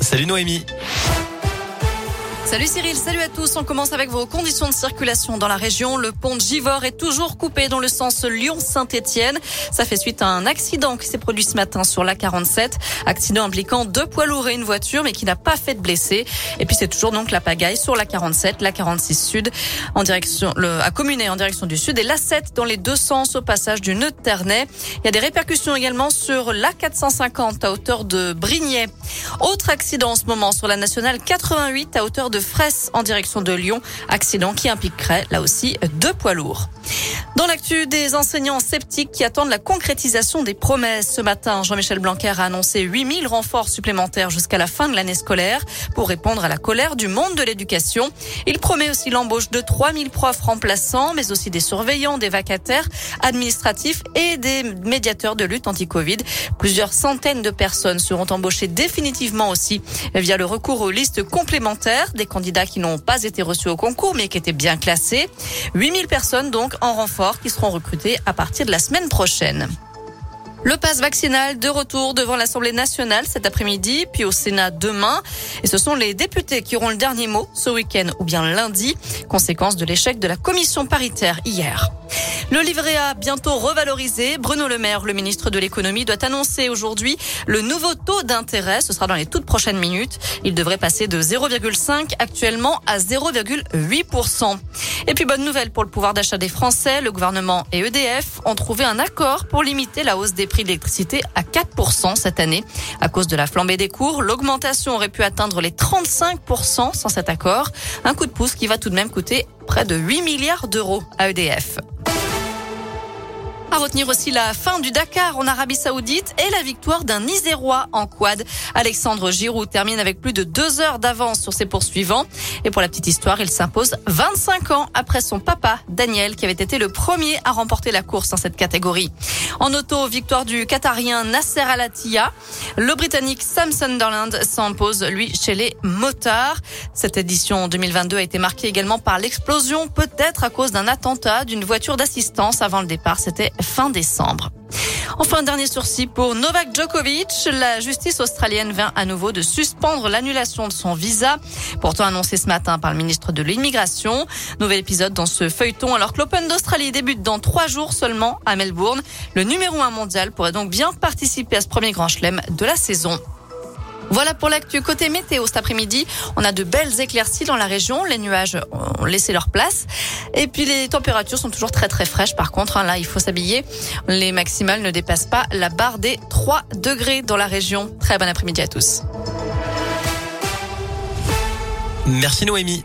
Salut Noémie. Salut Cyril, salut à tous. On commence avec vos conditions de circulation dans la région. Le pont de Givors est toujours coupé dans le sens Lyon-Saint-Etienne. Ça fait suite à un accident qui s'est produit ce matin sur la 47. Accident impliquant deux poids lourds et une voiture, mais qui n'a pas fait de blessés. Et puis c'est toujours donc la pagaille sur la 47, la 46 sud, en direction, le, à Communé en direction du sud et la 7 dans les deux sens au passage du nœud de Ternay. Il y a des répercussions également sur la 450 à hauteur de Brignais. Autre accident en ce moment sur la nationale 88 à hauteur de de en direction de Lyon. Accident qui impliquerait là aussi deux poids lourds. Dans l'actu des enseignants sceptiques qui attendent la concrétisation des promesses, ce matin, Jean-Michel Blanquer a annoncé 8000 renforts supplémentaires jusqu'à la fin de l'année scolaire pour répondre à la colère du monde de l'éducation. Il promet aussi l'embauche de 3000 profs remplaçants, mais aussi des surveillants, des vacataires administratifs et des médiateurs de lutte anti-Covid. Plusieurs centaines de personnes seront embauchées définitivement aussi via le recours aux listes complémentaires des candidats qui n'ont pas été reçus au concours mais qui étaient bien classés. 8000 personnes donc en renfort qui seront recrutés à partir de la semaine prochaine. Le passe vaccinal de retour devant l'Assemblée nationale cet après-midi, puis au Sénat demain. Et ce sont les députés qui auront le dernier mot ce week-end ou bien lundi, conséquence de l'échec de la commission paritaire hier. Le livret A bientôt revalorisé. Bruno Le Maire, le ministre de l'économie, doit annoncer aujourd'hui le nouveau taux d'intérêt. Ce sera dans les toutes prochaines minutes. Il devrait passer de 0,5 actuellement à 0,8%. Et puis bonne nouvelle pour le pouvoir d'achat des Français. Le gouvernement et EDF ont trouvé un accord pour limiter la hausse des prix de l'électricité à 4% cette année. À cause de la flambée des cours, l'augmentation aurait pu atteindre les 35% sans cet accord. Un coup de pouce qui va tout de même coûter près de 8 milliards d'euros à EDF. À retenir aussi la fin du Dakar en Arabie Saoudite et la victoire d'un Isérois en quad. Alexandre Giroud termine avec plus de deux heures d'avance sur ses poursuivants. Et pour la petite histoire, il s'impose 25 ans après son papa, Daniel, qui avait été le premier à remporter la course dans cette catégorie. En auto, victoire du Qatarien Nasser Al Le Britannique Sam Sunderland s'impose, lui, chez les motards. Cette édition 2022 a été marquée également par l'explosion, peut-être à cause d'un attentat d'une voiture d'assistance avant le départ. C'était fin décembre. Enfin, dernier sursis pour Novak Djokovic. La justice australienne vient à nouveau de suspendre l'annulation de son visa, pourtant annoncé ce matin par le ministre de l'Immigration. Nouvel épisode dans ce feuilleton alors que l'Open d'Australie débute dans trois jours seulement à Melbourne. Le numéro un mondial pourrait donc bien participer à ce premier grand chelem de la saison. Voilà pour l'actu. Côté météo cet après-midi, on a de belles éclaircies dans la région. Les nuages ont laissé leur place. Et puis les températures sont toujours très très fraîches. Par contre, hein, là, il faut s'habiller. Les maximales ne dépassent pas la barre des 3 degrés dans la région. Très bon après-midi à tous. Merci Noémie.